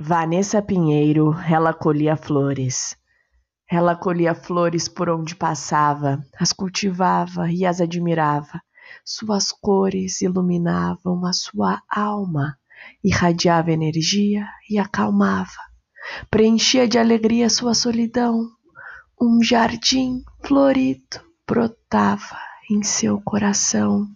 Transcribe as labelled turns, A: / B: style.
A: Vanessa Pinheiro, ela colhia flores. Ela colhia flores por onde passava, as cultivava e as admirava. Suas cores iluminavam a sua alma, irradiava energia e acalmava. Preenchia de alegria sua solidão. Um jardim florido brotava em seu coração.